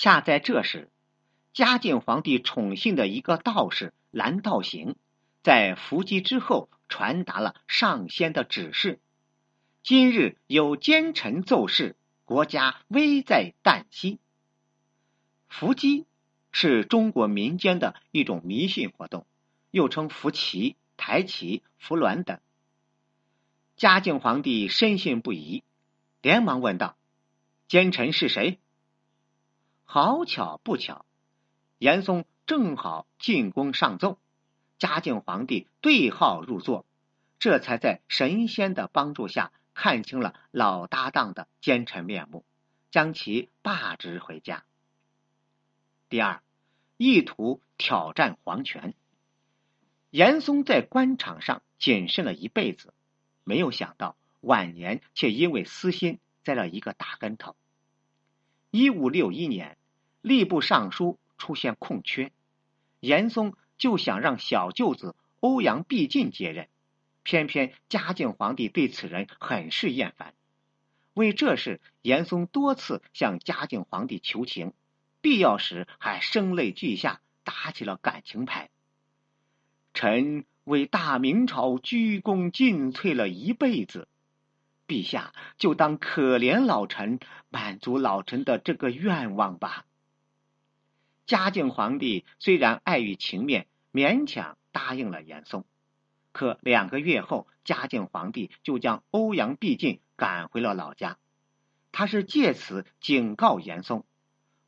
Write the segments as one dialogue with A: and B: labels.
A: 恰在这时，嘉靖皇帝宠幸的一个道士蓝道行，在伏击之后传达了上仙的指示：今日有奸臣奏事，国家危在旦夕。伏击是中国民间的一种迷信活动，又称伏旗、抬旗、伏鸾等。嘉靖皇帝深信不疑，连忙问道：“奸臣是谁？”好巧不巧，严嵩正好进宫上奏，嘉靖皇帝对号入座，这才在神仙的帮助下看清了老搭档的奸臣面目，将其罢职回家。第二，意图挑战皇权。严嵩在官场上谨慎了一辈子。没有想到晚年却因为私心栽了一个大跟头。一五六一年，吏部尚书出现空缺，严嵩就想让小舅子欧阳必进接任，偏偏嘉靖皇帝对此人很是厌烦。为这事，严嵩多次向嘉靖皇帝求情，必要时还声泪俱下，打起了感情牌。臣。为大明朝鞠躬尽瘁了一辈子，陛下就当可怜老臣，满足老臣的这个愿望吧。嘉靖皇帝虽然碍于情面，勉强答应了严嵩，可两个月后，嘉靖皇帝就将欧阳必进赶回了老家。他是借此警告严嵩，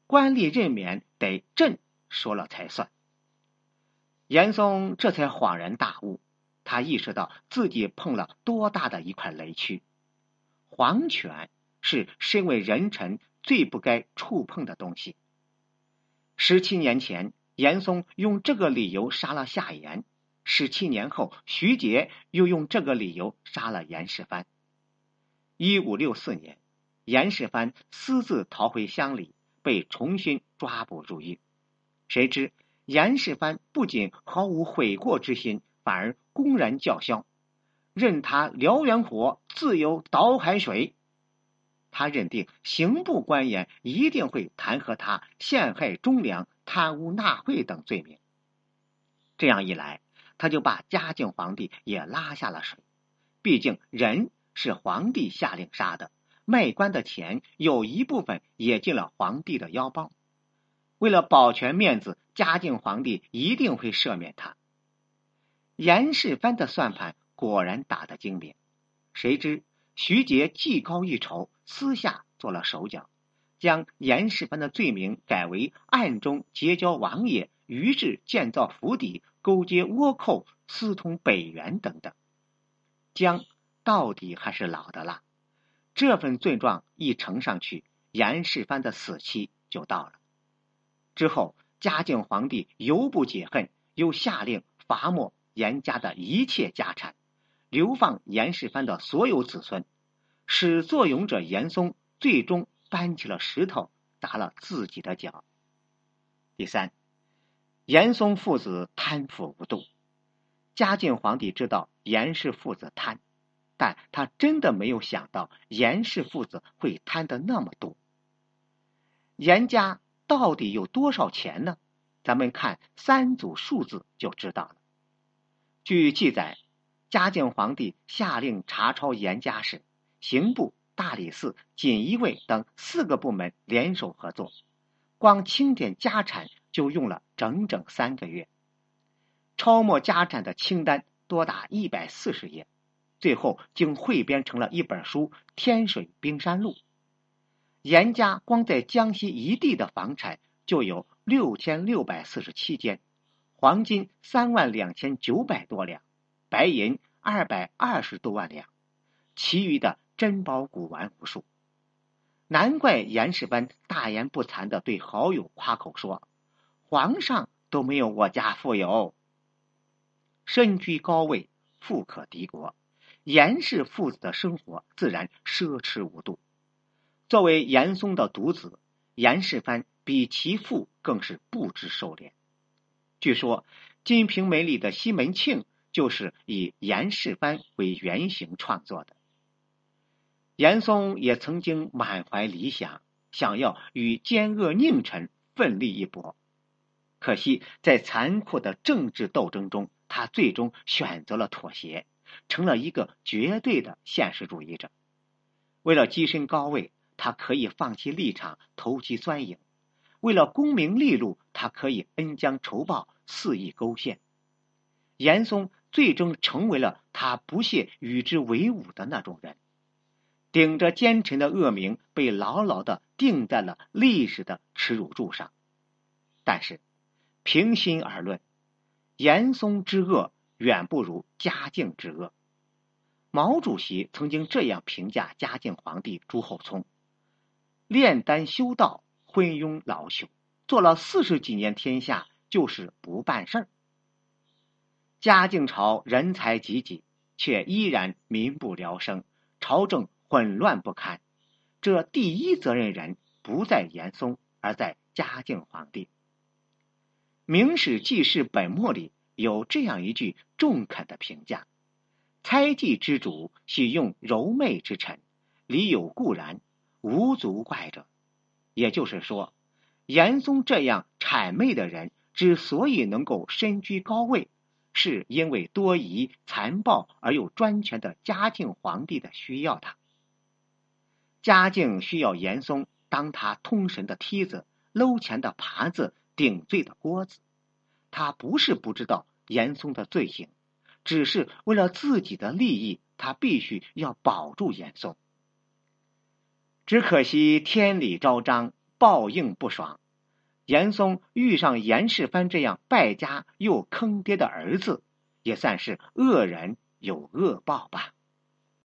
A: 官吏任免得朕说了才算。严嵩这才恍然大悟，他意识到自己碰了多大的一块雷区。皇权是身为人臣最不该触碰的东西。十七年前，严嵩用这个理由杀了夏言；十七年后，徐杰又用这个理由杀了严世蕃。一五六四年，严世蕃私自逃回乡里，被重新抓捕入狱。谁知？严世蕃不仅毫无悔过之心，反而公然叫嚣，任他燎原火，自由倒海水。他认定刑部官员一定会弹劾他陷害忠良、贪污纳贿等罪名。这样一来，他就把嘉靖皇帝也拉下了水。毕竟人是皇帝下令杀的，卖官的钱有一部分也进了皇帝的腰包。为了保全面子。嘉靖皇帝一定会赦免他。严世蕃的算盘果然打得精明，谁知徐杰技高一筹，私下做了手脚，将严世蕃的罪名改为暗中结交王爷，于是建造府邸，勾结倭寇，私通北元等等。姜到底还是老的辣，这份罪状一呈上去，严世蕃的死期就到了。之后。嘉靖皇帝犹不解恨，又下令罚没严家的一切家产，流放严世蕃的所有子孙。始作俑者严嵩最终搬起了石头砸了自己的脚。第三，严嵩父子贪腐无度。嘉靖皇帝知道严氏父子贪，但他真的没有想到严氏父子会贪的那么多。严家。到底有多少钱呢？咱们看三组数字就知道了。据记载，嘉靖皇帝下令查抄严家时，刑部、大理寺、锦衣卫等四个部门联手合作，光清点家产就用了整整三个月。抄没家产的清单多达一百四十页，最后竟汇编成了一本书《天水冰山录》。严家光在江西一地的房产就有六千六百四十七间，黄金三万两千九百多两，白银二百二十多万两，其余的珍宝古玩无数。难怪严世蕃大言不惭的对好友夸口说：“皇上都没有我家富有。”身居高位，富可敌国，严氏父子的生活自然奢侈无度。作为严嵩的独子，严世蕃比其父更是不知收敛。据说《金瓶梅》里的西门庆就是以严世蕃为原型创作的。严嵩也曾经满怀理想，想要与奸恶佞臣奋力一搏。可惜，在残酷的政治斗争中，他最终选择了妥协，成了一个绝对的现实主义者。为了跻身高位，他可以放弃立场，投机钻营；为了功名利禄，他可以恩将仇报，肆意勾践。严嵩最终成为了他不屑与之为伍的那种人，顶着奸臣的恶名，被牢牢的钉在了历史的耻辱柱上。但是，平心而论，严嵩之恶远不如嘉靖之恶。毛主席曾经这样评价嘉靖皇帝朱厚熜：炼丹修道，昏庸老朽，做了四十几年天下，就是不办事儿。嘉靖朝人才济济，却依然民不聊生，朝政混乱不堪。这第一责任人不在严嵩，而在嘉靖皇帝。《明史记事本末》里有这样一句中肯的评价：“猜忌之主，喜用柔媚之臣，理有固然，无足怪者。”也就是说，严嵩这样谄媚的人之所以能够身居高位，是因为多疑、残暴而又专权的嘉靖皇帝的需要他。嘉靖需要严嵩当他通神的梯子，搂钱的耙子。顶罪的锅子，他不是不知道严嵩的罪行，只是为了自己的利益，他必须要保住严嵩。只可惜天理昭彰，报应不爽。严嵩遇上严世蕃这样败家又坑爹的儿子，也算是恶人有恶报吧。